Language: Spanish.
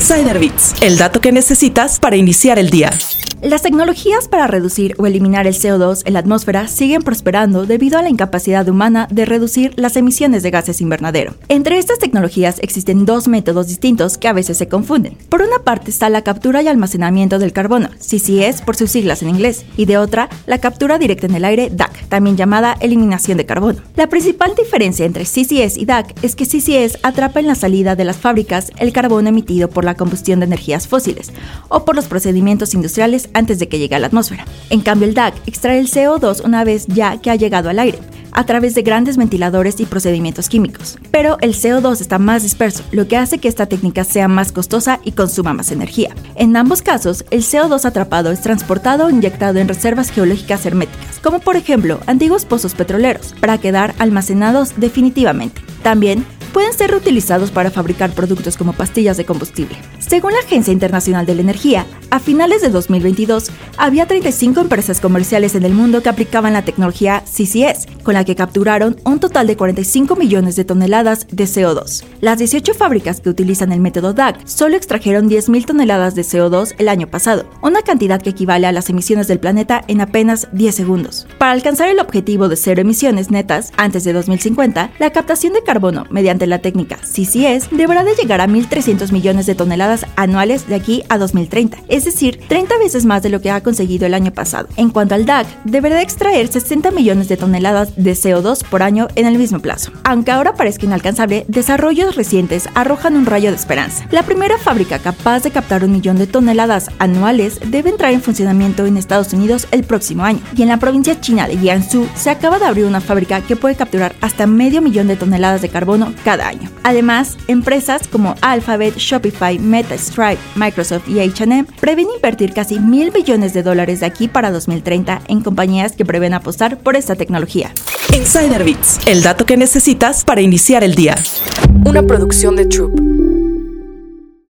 Insider el dato que necesitas para iniciar el día. Las tecnologías para reducir o eliminar el CO2 en la atmósfera siguen prosperando debido a la incapacidad humana de reducir las emisiones de gases invernadero. Entre estas tecnologías existen dos métodos distintos que a veces se confunden. Por una parte está la captura y almacenamiento del carbono, CCS por sus siglas en inglés, y de otra, la captura directa en el aire, DAC, también llamada eliminación de carbono. La principal diferencia entre CCS y DAC es que CCS atrapa en la salida de las fábricas el carbono emitido por la combustión de energías fósiles o por los procedimientos industriales antes de que llegue a la atmósfera. En cambio, el DAC extrae el CO2 una vez ya que ha llegado al aire a través de grandes ventiladores y procedimientos químicos. Pero el CO2 está más disperso, lo que hace que esta técnica sea más costosa y consuma más energía. En ambos casos, el CO2 atrapado es transportado o inyectado en reservas geológicas herméticas, como por ejemplo antiguos pozos petroleros, para quedar almacenados definitivamente. También pueden ser reutilizados para fabricar productos como pastillas de combustible. Según la Agencia Internacional de la Energía, a finales de 2022 había 35 empresas comerciales en el mundo que aplicaban la tecnología CCS, con la que capturaron un total de 45 millones de toneladas de CO2. Las 18 fábricas que utilizan el método DAC solo extrajeron 10.000 toneladas de CO2 el año pasado, una cantidad que equivale a las emisiones del planeta en apenas 10 segundos. Para alcanzar el objetivo de cero emisiones netas antes de 2050, la captación de carbono mediante la técnica CCS deberá de llegar a 1.300 millones de toneladas anuales de aquí a 2030, es decir, 30 veces más de lo que ha conseguido el año pasado. En cuanto al DAC, deberá extraer 60 millones de toneladas de CO2 por año en el mismo plazo. Aunque ahora parezca inalcanzable, desarrollos recientes arrojan un rayo de esperanza. La primera fábrica capaz de captar un millón de toneladas anuales debe entrar en funcionamiento en Estados Unidos el próximo año. Y en la provincia china de Jiangsu se acaba de abrir una fábrica que puede capturar hasta medio millón de toneladas de carbono cada año. Además, empresas como Alphabet, Shopify, Meta, Stripe, Microsoft y H&M prevén invertir casi mil billones de dólares de aquí para 2030 en compañías que prevén apostar por esta tecnología. Insider Bits, el dato que necesitas para iniciar el día. Una producción de Troop.